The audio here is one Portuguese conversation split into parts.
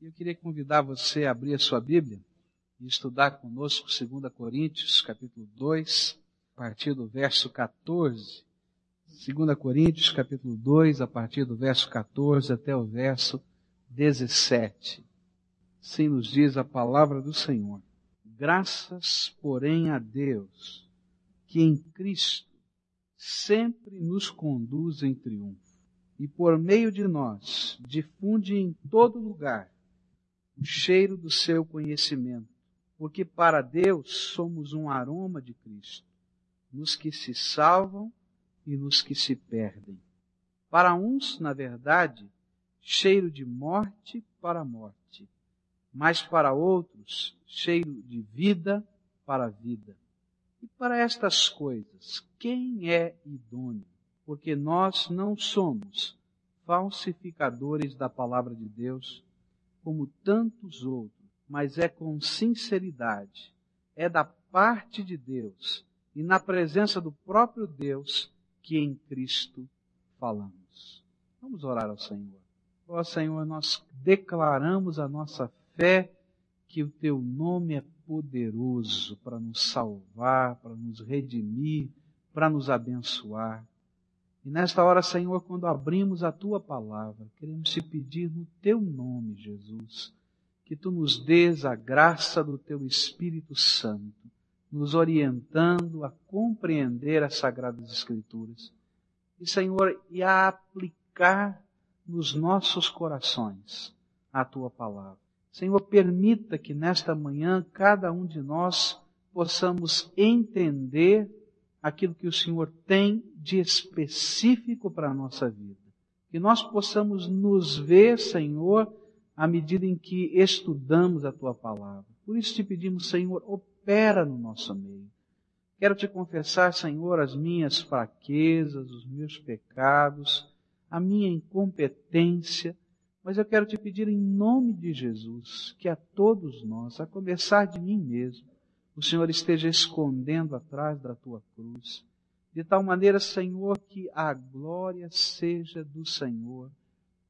Eu queria convidar você a abrir a sua Bíblia e estudar conosco 2 Coríntios, capítulo 2, a partir do verso 14. 2 Coríntios, capítulo 2, a partir do verso 14 até o verso 17. Assim nos diz a palavra do Senhor. Graças, porém, a Deus, que em Cristo sempre nos conduz em triunfo e por meio de nós difunde em todo lugar o cheiro do seu conhecimento, porque para Deus somos um aroma de Cristo, nos que se salvam e nos que se perdem. Para uns, na verdade, cheiro de morte para morte, mas para outros, cheiro de vida para vida. E para estas coisas, quem é idôneo? Porque nós não somos falsificadores da palavra de Deus, como tantos outros, mas é com sinceridade, é da parte de Deus e na presença do próprio Deus que em Cristo falamos. Vamos orar ao Senhor. Ó Senhor, nós declaramos a nossa fé que o teu nome é poderoso para nos salvar, para nos redimir, para nos abençoar. E nesta hora, Senhor, quando abrimos a tua palavra, queremos te pedir no teu nome, Jesus, que tu nos dês a graça do teu Espírito Santo, nos orientando a compreender as Sagradas Escrituras. E, Senhor, e a aplicar nos nossos corações a tua palavra. Senhor, permita que nesta manhã cada um de nós possamos entender aquilo que o Senhor tem de específico para a nossa vida. Que nós possamos nos ver, Senhor, à medida em que estudamos a tua palavra. Por isso te pedimos, Senhor, opera no nosso meio. Quero te confessar, Senhor, as minhas fraquezas, os meus pecados, a minha incompetência, mas eu quero te pedir em nome de Jesus que a todos nós, a começar de mim mesmo, o Senhor esteja escondendo atrás da tua cruz. De tal maneira, Senhor, que a glória seja do Senhor,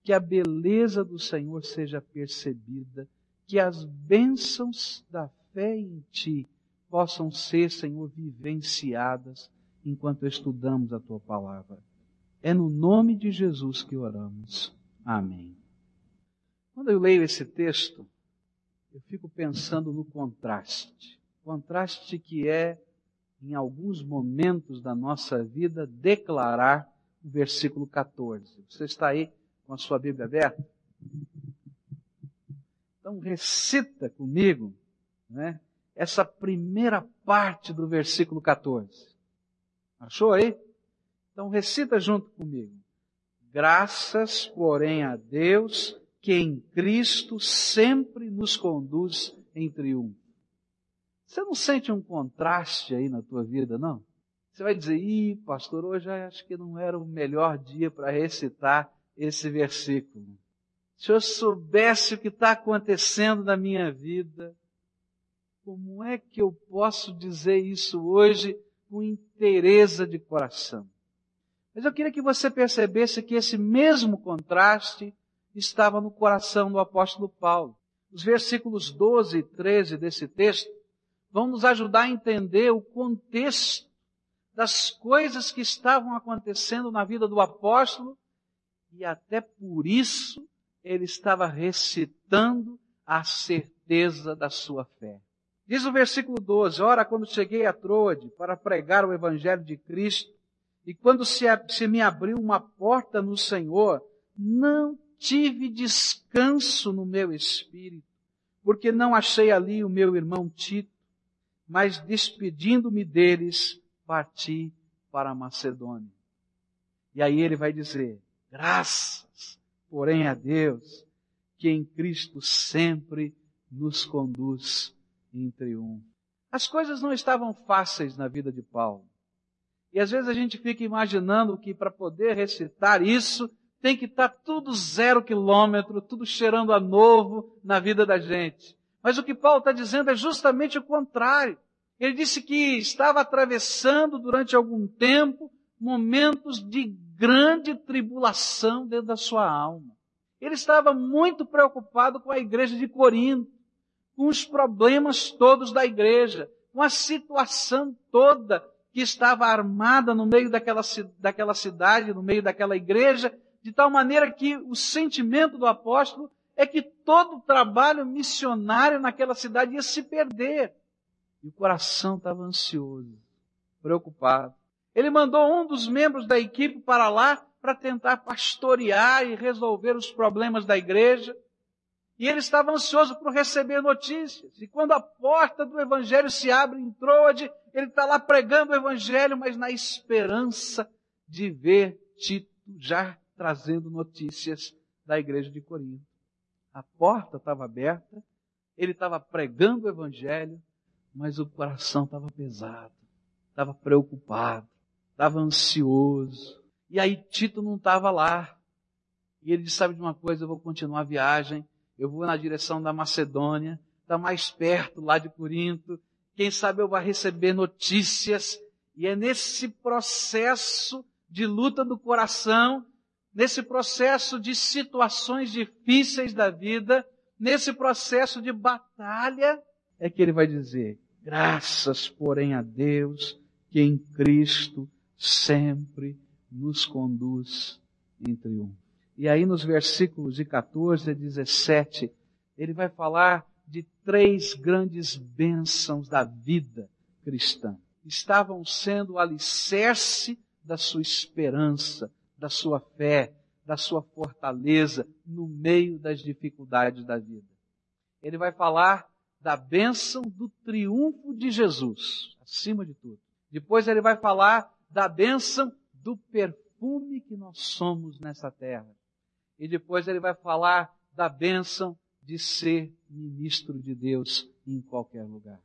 que a beleza do Senhor seja percebida, que as bênçãos da fé em Ti possam ser, Senhor, vivenciadas enquanto estudamos a Tua palavra. É no nome de Jesus que oramos. Amém. Quando eu leio esse texto, eu fico pensando no contraste contraste que é, em alguns momentos da nossa vida, declarar o versículo 14. Você está aí com a sua Bíblia aberta? Então recita comigo, né, essa primeira parte do versículo 14. Achou aí? Então recita junto comigo. Graças, porém, a Deus que em Cristo sempre nos conduz em triunfo. Você não sente um contraste aí na tua vida, não? Você vai dizer, ih, pastor, hoje acho que não era o melhor dia para recitar esse versículo. Se eu soubesse o que está acontecendo na minha vida, como é que eu posso dizer isso hoje com inteireza de coração? Mas eu queria que você percebesse que esse mesmo contraste estava no coração do apóstolo Paulo. Os versículos 12 e 13 desse texto vão nos ajudar a entender o contexto das coisas que estavam acontecendo na vida do apóstolo e até por isso ele estava recitando a certeza da sua fé. Diz o versículo 12: Ora, quando cheguei a Troade para pregar o Evangelho de Cristo, e quando se, se me abriu uma porta no Senhor, não tive descanso no meu espírito, porque não achei ali o meu irmão Tito mas despedindo-me deles, parti para Macedônia. E aí ele vai dizer, graças, porém a Deus, que em Cristo sempre nos conduz em triunfo. As coisas não estavam fáceis na vida de Paulo. E às vezes a gente fica imaginando que para poder recitar isso, tem que estar tudo zero quilômetro, tudo cheirando a novo na vida da gente. Mas o que Paulo está dizendo é justamente o contrário. Ele disse que estava atravessando durante algum tempo momentos de grande tribulação dentro da sua alma. Ele estava muito preocupado com a igreja de Corinto, com os problemas todos da igreja, com a situação toda que estava armada no meio daquela, daquela cidade, no meio daquela igreja, de tal maneira que o sentimento do apóstolo é que todo o trabalho missionário naquela cidade ia se perder. E o coração estava ansioso, preocupado. Ele mandou um dos membros da equipe para lá para tentar pastorear e resolver os problemas da igreja. E ele estava ansioso por receber notícias. E quando a porta do Evangelho se abre em Troade, ele está lá pregando o Evangelho, mas na esperança de ver Tito já trazendo notícias da igreja de Corinto. A porta estava aberta, ele estava pregando o Evangelho, mas o coração estava pesado, estava preocupado, estava ansioso. E aí Tito não estava lá. E ele disse, sabe de uma coisa, eu vou continuar a viagem, eu vou na direção da Macedônia, está mais perto lá de Corinto, quem sabe eu vou receber notícias, e é nesse processo de luta do coração, nesse processo de situações difíceis da vida, nesse processo de batalha, é que ele vai dizer, graças porém a Deus, que em Cristo sempre nos conduz em triunfo. E aí nos versículos de 14 a 17, ele vai falar de três grandes bênçãos da vida cristã. Estavam sendo o alicerce da sua esperança, da sua fé, da sua fortaleza no meio das dificuldades da vida. Ele vai falar da bênção do triunfo de Jesus, acima de tudo. Depois ele vai falar da bênção do perfume que nós somos nessa terra. E depois ele vai falar da bênção de ser ministro de Deus em qualquer lugar.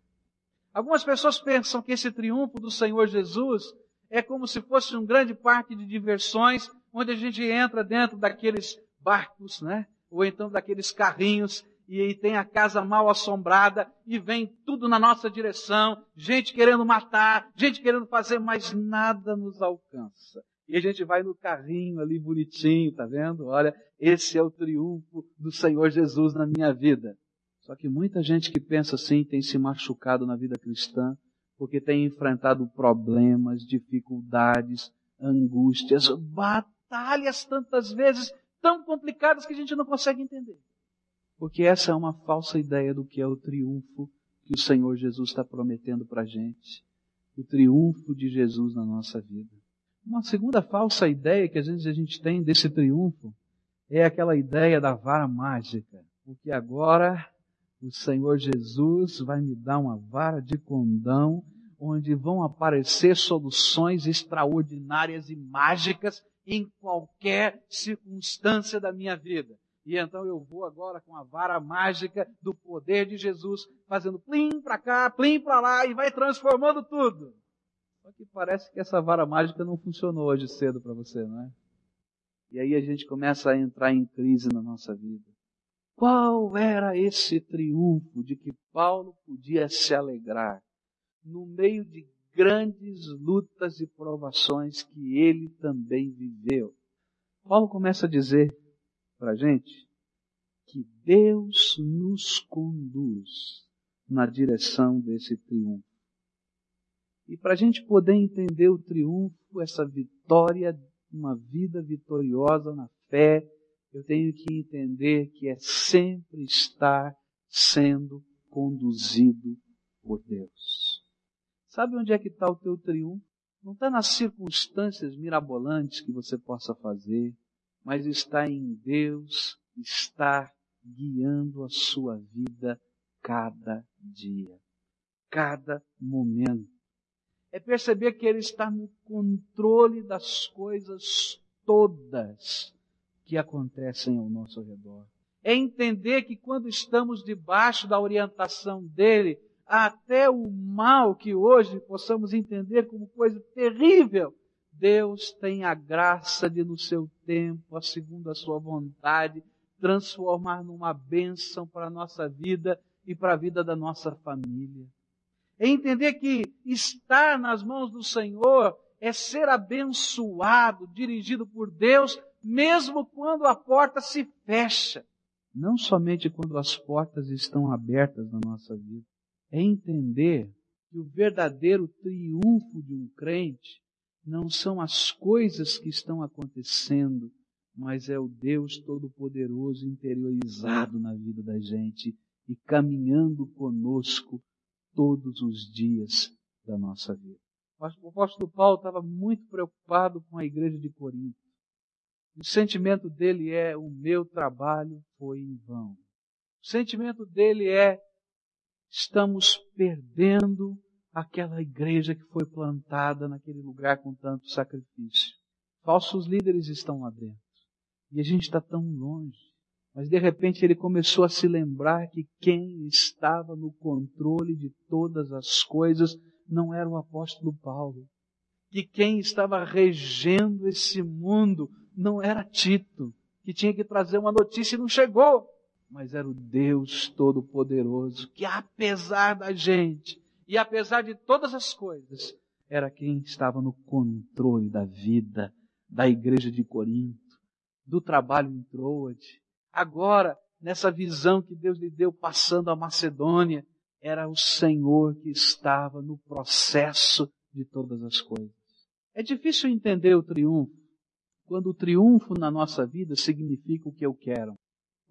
Algumas pessoas pensam que esse triunfo do Senhor Jesus é como se fosse um grande parque de diversões, onde a gente entra dentro daqueles barcos, né? Ou então daqueles carrinhos e aí tem a casa mal assombrada e vem tudo na nossa direção, gente querendo matar, gente querendo fazer, mas nada nos alcança. E a gente vai no carrinho ali bonitinho, tá vendo? Olha, esse é o triunfo do Senhor Jesus na minha vida. Só que muita gente que pensa assim tem se machucado na vida cristã porque tem enfrentado problemas, dificuldades, angústias, batalhas tantas vezes tão complicadas que a gente não consegue entender. Porque essa é uma falsa ideia do que é o triunfo que o Senhor Jesus está prometendo para a gente. O triunfo de Jesus na nossa vida. Uma segunda falsa ideia que às vezes a gente tem desse triunfo é aquela ideia da vara mágica. Porque agora o Senhor Jesus vai me dar uma vara de condão onde vão aparecer soluções extraordinárias e mágicas em qualquer circunstância da minha vida. E então eu vou agora com a vara mágica do poder de Jesus, fazendo plim para cá, plim para lá e vai transformando tudo. Só que parece que essa vara mágica não funcionou hoje cedo para você, não é? E aí a gente começa a entrar em crise na nossa vida. Qual era esse triunfo de que Paulo podia se alegrar no meio de grandes lutas e provações que ele também viveu? Paulo começa a dizer para a gente que Deus nos conduz na direção desse triunfo. E para a gente poder entender o triunfo, essa vitória, uma vida vitoriosa na fé, eu tenho que entender que é sempre estar sendo conduzido por Deus. Sabe onde é que está o teu triunfo? Não está nas circunstâncias mirabolantes que você possa fazer, mas está em Deus estar guiando a sua vida cada dia, cada momento é perceber que Ele está no controle das coisas todas que acontecem ao nosso redor. É entender que quando estamos debaixo da orientação dEle, até o mal que hoje possamos entender como coisa terrível, Deus tem a graça de, no seu tempo, segundo a sua vontade, transformar numa bênção para a nossa vida e para a vida da nossa família é entender que estar nas mãos do Senhor é ser abençoado, dirigido por Deus, mesmo quando a porta se fecha. Não somente quando as portas estão abertas na nossa vida. É entender que o verdadeiro triunfo de um crente não são as coisas que estão acontecendo, mas é o Deus Todo-Poderoso interiorizado na vida da gente e caminhando conosco todos os dias da nossa vida. O apóstolo Paulo estava muito preocupado com a igreja de Corinto. O sentimento dele é: o meu trabalho foi em vão. O sentimento dele é: estamos perdendo aquela igreja que foi plantada naquele lugar com tanto sacrifício. Falsos líderes estão lá dentro. E a gente está tão longe. Mas de repente ele começou a se lembrar que quem estava no controle de todas as coisas não era o apóstolo Paulo. Que quem estava regendo esse mundo não era Tito, que tinha que trazer uma notícia e não chegou. Mas era o Deus Todo-Poderoso, que apesar da gente e apesar de todas as coisas, era quem estava no controle da vida da igreja de Corinto, do trabalho em Troade. Agora, nessa visão que Deus lhe deu passando a Macedônia, era o Senhor que estava no processo de todas as coisas. É difícil entender o triunfo quando o triunfo na nossa vida significa o que eu quero.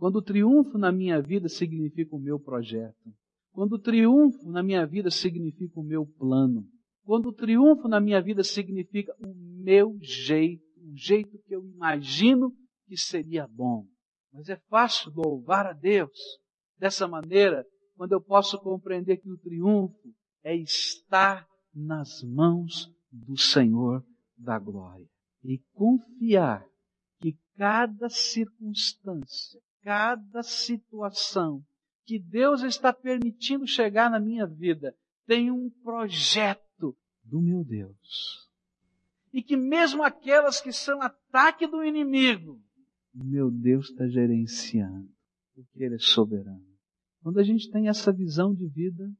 Quando o triunfo na minha vida significa o meu projeto. Quando o triunfo na minha vida significa o meu plano. Quando o triunfo na minha vida significa o meu jeito, o jeito que eu imagino que seria bom. Mas é fácil louvar a Deus dessa maneira quando eu posso compreender que o triunfo é estar nas mãos do Senhor da glória e confiar que cada circunstância, cada situação que Deus está permitindo chegar na minha vida tem um projeto do meu Deus. E que mesmo aquelas que são ataque do inimigo, meu Deus está gerenciando, porque Ele é soberano. Quando a gente tem essa visão de vida,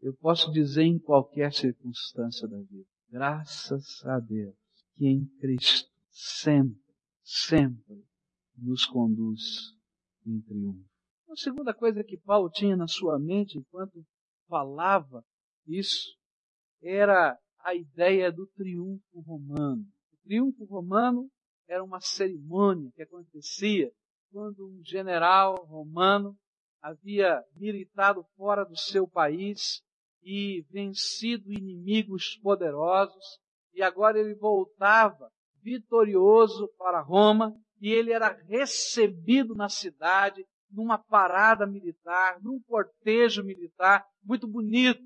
eu posso dizer em qualquer circunstância da vida, graças a Deus, que em Cristo sempre, sempre nos conduz em triunfo. A segunda coisa que Paulo tinha na sua mente enquanto falava isso era a ideia do triunfo romano. O triunfo romano era uma cerimônia que acontecia quando um general romano havia militado fora do seu país e vencido inimigos poderosos, e agora ele voltava vitorioso para Roma, e ele era recebido na cidade numa parada militar, num cortejo militar muito bonito.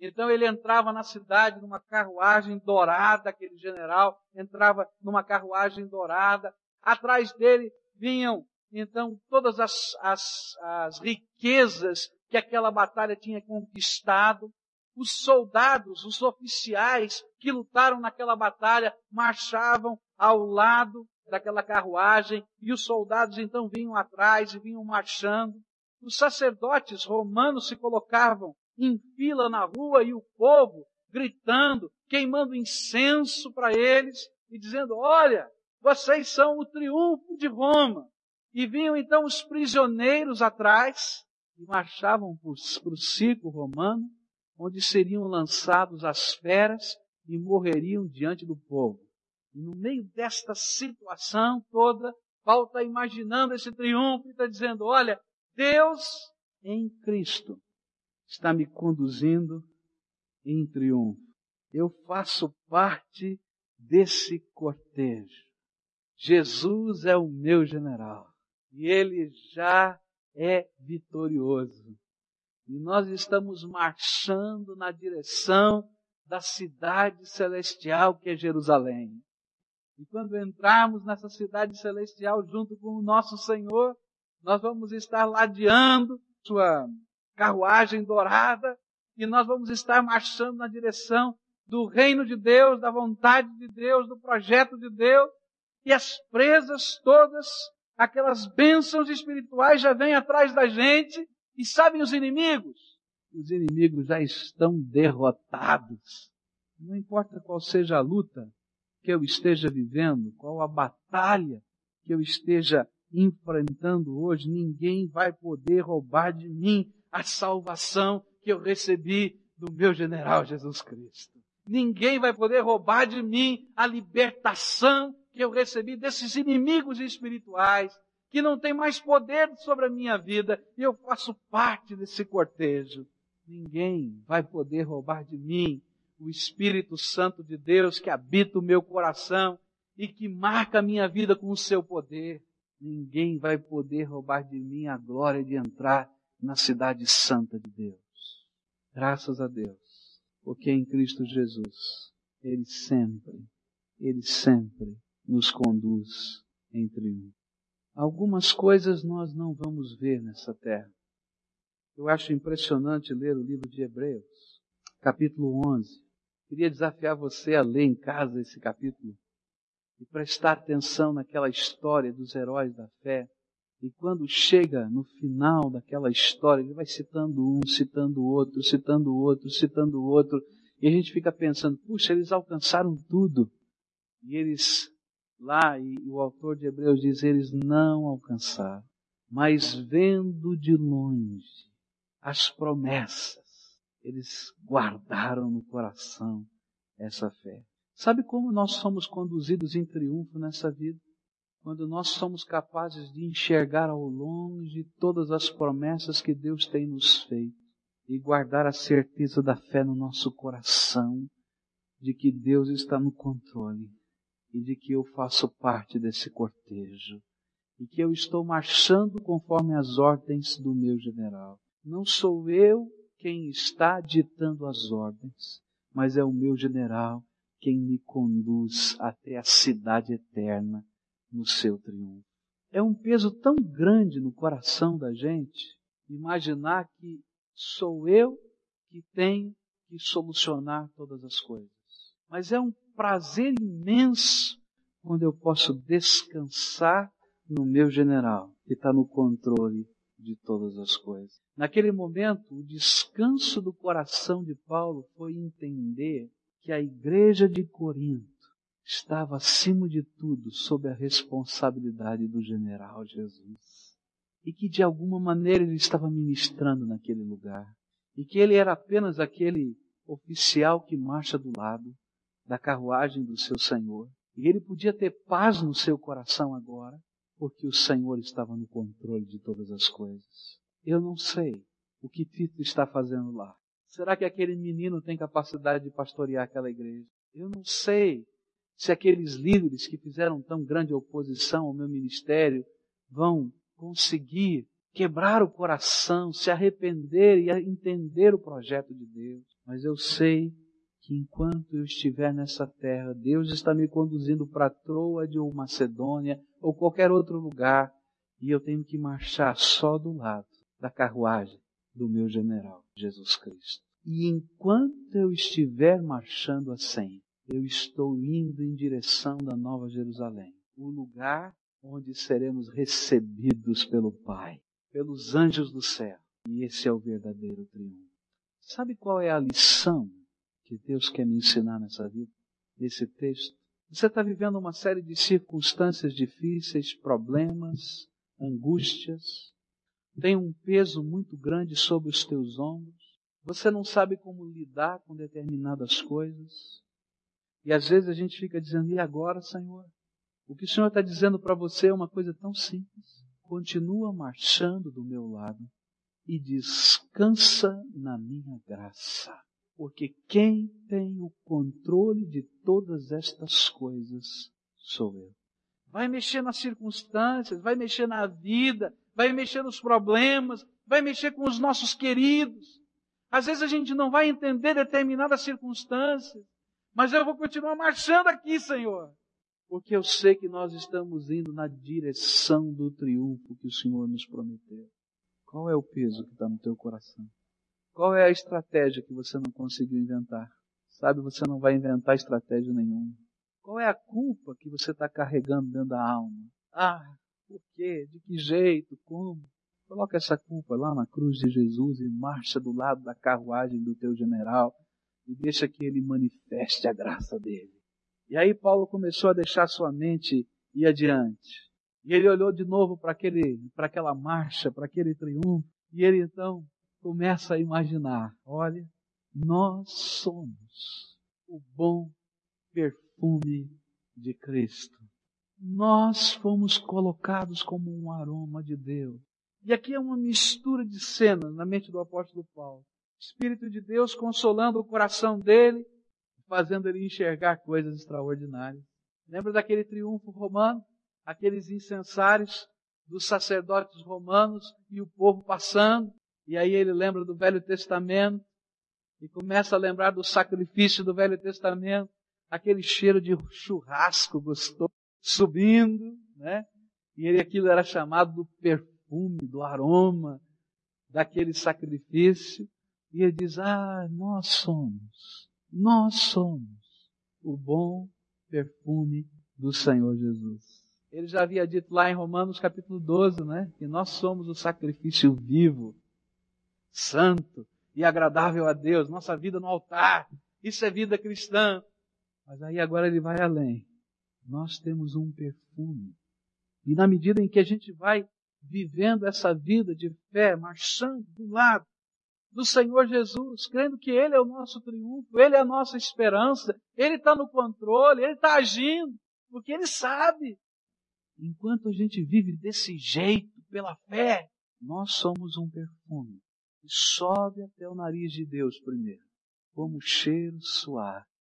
Então ele entrava na cidade numa carruagem dourada, aquele general entrava numa carruagem dourada, atrás dele vinham então todas as, as, as riquezas que aquela batalha tinha conquistado. Os soldados, os oficiais que lutaram naquela batalha marchavam ao lado daquela carruagem e os soldados então vinham atrás e vinham marchando. Os sacerdotes romanos se colocavam em fila na rua e o povo gritando, queimando incenso para eles e dizendo: Olha, vocês são o triunfo de Roma. E vinham então os prisioneiros atrás e marchavam para o circo romano, onde seriam lançados as feras e morreriam diante do povo. No meio desta situação toda, Paulo está imaginando esse triunfo e está dizendo: olha, Deus em Cristo está me conduzindo em triunfo. Eu faço parte desse cortejo. Jesus é o meu general e ele já é vitorioso. E nós estamos marchando na direção da cidade celestial que é Jerusalém. E quando entrarmos nessa cidade celestial junto com o nosso Senhor, nós vamos estar ladeando sua carruagem dourada e nós vamos estar marchando na direção do reino de Deus, da vontade de Deus, do projeto de Deus. E as presas todas aquelas bênçãos espirituais já vêm atrás da gente e sabem os inimigos. Os inimigos já estão derrotados. Não importa qual seja a luta que eu esteja vivendo, qual a batalha que eu esteja enfrentando hoje, ninguém vai poder roubar de mim a salvação que eu recebi do meu general Jesus Cristo. Ninguém vai poder roubar de mim a libertação que eu recebi desses inimigos espirituais que não tem mais poder sobre a minha vida e eu faço parte desse cortejo. Ninguém vai poder roubar de mim o Espírito Santo de Deus que habita o meu coração e que marca a minha vida com o seu poder. Ninguém vai poder roubar de mim a glória de entrar na cidade santa de Deus. Graças a Deus, porque em Cristo Jesus, Ele sempre, Ele sempre nos conduz em triunfo. Algumas coisas nós não vamos ver nessa terra. Eu acho impressionante ler o livro de Hebreus, capítulo 11. Queria desafiar você a ler em casa esse capítulo e prestar atenção naquela história dos heróis da fé. E quando chega no final daquela história, ele vai citando um, citando outro, citando outro, citando outro, e a gente fica pensando, puxa, eles alcançaram tudo. E eles lá, e o autor de Hebreus diz, eles não alcançaram, mas vendo de longe as promessas, eles guardaram no coração essa fé. Sabe como nós somos conduzidos em triunfo nessa vida? Quando nós somos capazes de enxergar ao longe todas as promessas que Deus tem nos feito e guardar a certeza da fé no nosso coração de que Deus está no controle e de que eu faço parte desse cortejo e que eu estou marchando conforme as ordens do meu general. Não sou eu quem está ditando as ordens, mas é o meu general quem me conduz até a cidade eterna no seu triunfo. É um peso tão grande no coração da gente imaginar que sou eu que tenho que solucionar todas as coisas. Mas é um prazer imenso quando eu posso descansar no meu general, que está no controle de todas as coisas. Naquele momento, o descanso do coração de Paulo foi entender que a igreja de Corinto estava acima de tudo sob a responsabilidade do general Jesus. E que de alguma maneira ele estava ministrando naquele lugar. E que ele era apenas aquele oficial que marcha do lado da carruagem do seu Senhor. E ele podia ter paz no seu coração agora, porque o Senhor estava no controle de todas as coisas. Eu não sei o que Tito está fazendo lá. Será que aquele menino tem capacidade de pastorear aquela igreja? Eu não sei se aqueles líderes que fizeram tão grande oposição ao meu ministério vão conseguir quebrar o coração, se arrepender e entender o projeto de Deus. Mas eu sei que enquanto eu estiver nessa terra, Deus está me conduzindo para Troade ou Macedônia ou qualquer outro lugar e eu tenho que marchar só do lado da carruagem do meu general, Jesus Cristo. E enquanto eu estiver marchando assim, eu estou indo em direção da Nova Jerusalém, o lugar onde seremos recebidos pelo Pai, pelos anjos do céu. E esse é o verdadeiro triunfo. Sabe qual é a lição que Deus quer me ensinar nessa vida, nesse texto. Você está vivendo uma série de circunstâncias difíceis, problemas, angústias, tem um peso muito grande sobre os teus ombros, você não sabe como lidar com determinadas coisas, e às vezes a gente fica dizendo, e agora, Senhor? O que o Senhor está dizendo para você é uma coisa tão simples. Continua marchando do meu lado e descansa na minha graça. Porque quem tem o controle de todas estas coisas sou eu. Vai mexer nas circunstâncias, vai mexer na vida, vai mexer nos problemas, vai mexer com os nossos queridos. Às vezes a gente não vai entender determinadas circunstâncias, mas eu vou continuar marchando aqui, Senhor, porque eu sei que nós estamos indo na direção do triunfo que o Senhor nos prometeu. Qual é o peso que está no teu coração? Qual é a estratégia que você não conseguiu inventar? Sabe, você não vai inventar estratégia nenhuma. Qual é a culpa que você está carregando dentro da alma? Ah, por quê? De que jeito? Como? Coloca essa culpa lá na cruz de Jesus e marcha do lado da carruagem do teu general e deixa que ele manifeste a graça dele. E aí Paulo começou a deixar sua mente ir adiante. E ele olhou de novo para aquela marcha, para aquele triunfo, e ele então começa a imaginar: olha, nós somos o bom perfume de Cristo. Nós fomos colocados como um aroma de Deus. E aqui é uma mistura de cenas na mente do apóstolo Paulo. Espírito de Deus consolando o coração dele, fazendo ele enxergar coisas extraordinárias. Lembra daquele triunfo romano? Aqueles incensários dos sacerdotes romanos e o povo passando. E aí ele lembra do Velho Testamento e começa a lembrar do sacrifício do Velho Testamento, aquele cheiro de churrasco gostoso subindo, né? E ele aquilo era chamado do perfume, do aroma daquele sacrifício. E ele diz: Ah, nós somos, nós somos o bom perfume do Senhor Jesus. Ele já havia dito lá em Romanos capítulo 12, né? Que nós somos o sacrifício vivo, santo e agradável a Deus, nossa vida no altar. Isso é vida cristã. Mas aí agora ele vai além. Nós temos um perfume. E na medida em que a gente vai vivendo essa vida de fé, marchando do lado do Senhor Jesus, crendo que Ele é o nosso triunfo, Ele é a nossa esperança, Ele está no controle, Ele está agindo, porque Ele sabe. Enquanto a gente vive desse jeito, pela fé, nós somos um perfume que sobe até o nariz de Deus primeiro, como cheiro suave.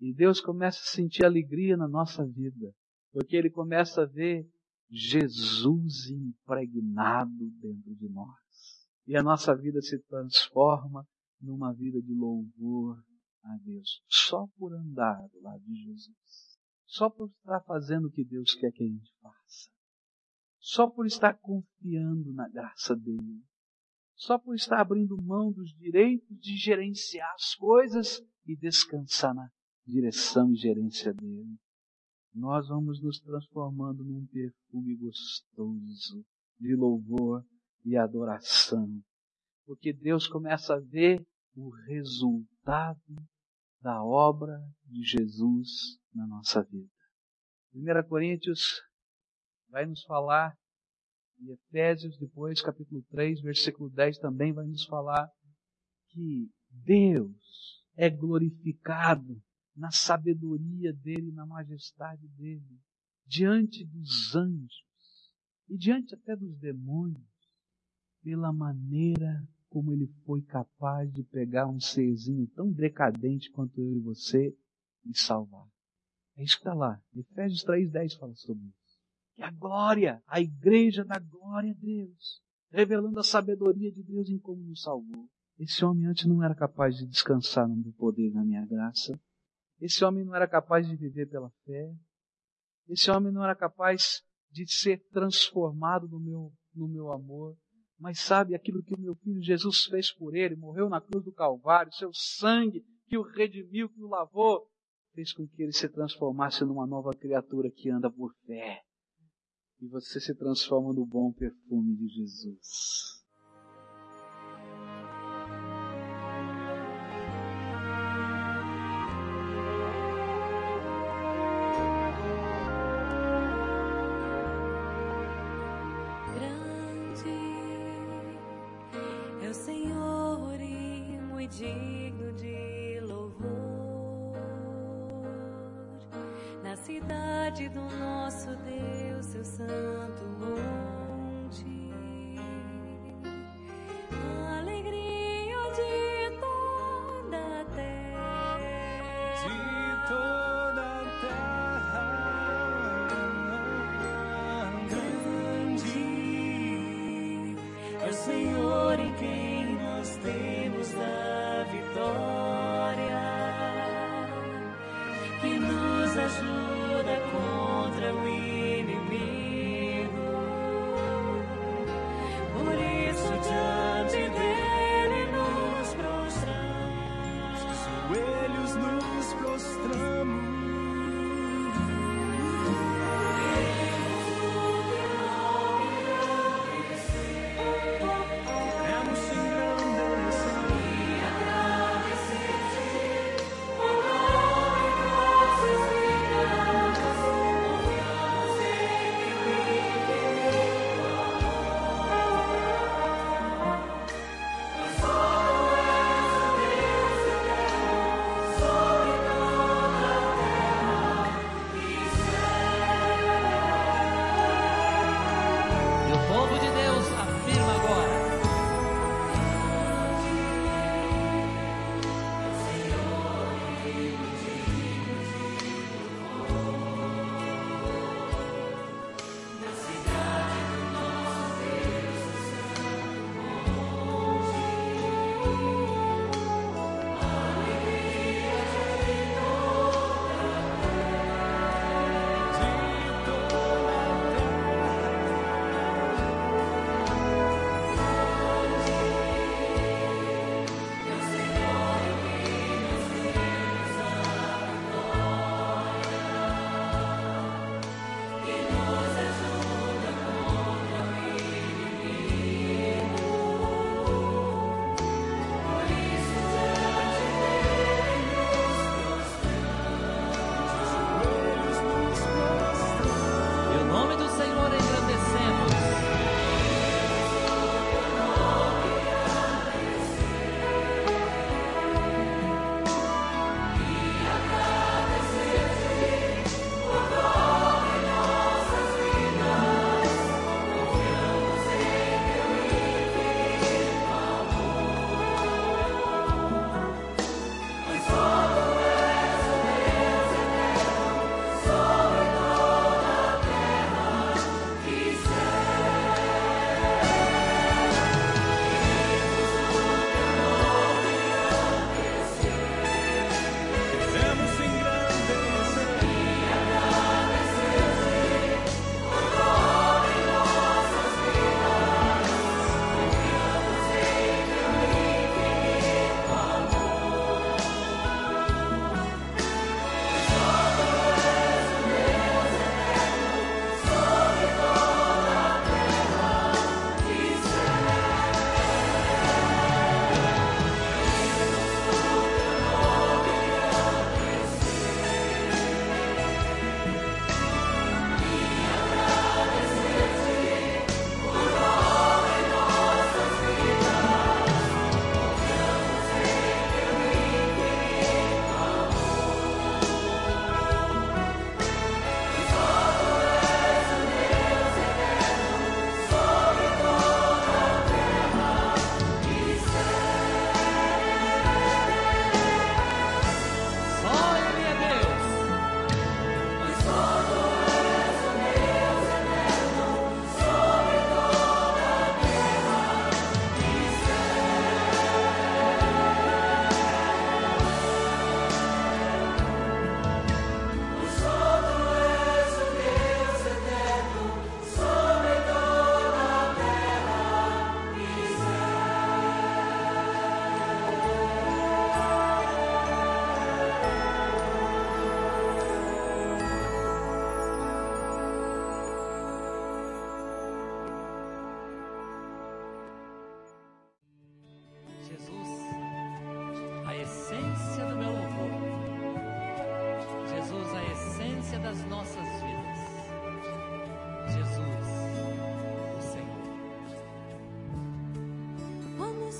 E Deus começa a sentir alegria na nossa vida, porque Ele começa a ver Jesus impregnado dentro de nós. E a nossa vida se transforma numa vida de louvor a Deus, só por andar do lado de Jesus. Só por estar fazendo o que Deus quer que a gente faça. Só por estar confiando na graça dele. Só por estar abrindo mão dos direitos de gerenciar as coisas e descansar na direção e gerência dele. Nós vamos nos transformando num perfume gostoso de louvor e adoração. Porque Deus começa a ver o resultado da obra de Jesus na nossa vida. 1 Coríntios vai nos falar, e Efésios, depois, capítulo 3, versículo 10, também vai nos falar que Deus é glorificado na sabedoria dele, na majestade dele, diante dos anjos e diante até dos demônios pela maneira como ele foi capaz de pegar um serzinho tão decadente quanto eu e você e salvar. É isso que está lá. Efésios 3,10 fala sobre isso. Que a glória, a igreja da glória a Deus, revelando a sabedoria de Deus em como nos salvou. Esse homem antes não era capaz de descansar no poder da minha graça. Esse homem não era capaz de viver pela fé. Esse homem não era capaz de ser transformado no meu, no meu amor. Mas sabe aquilo que o meu filho Jesus fez por ele, morreu na cruz do Calvário, seu sangue que o redimiu, que o lavou, fez com que ele se transformasse numa nova criatura que anda por fé. E você se transforma no bom perfume de Jesus.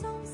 Mais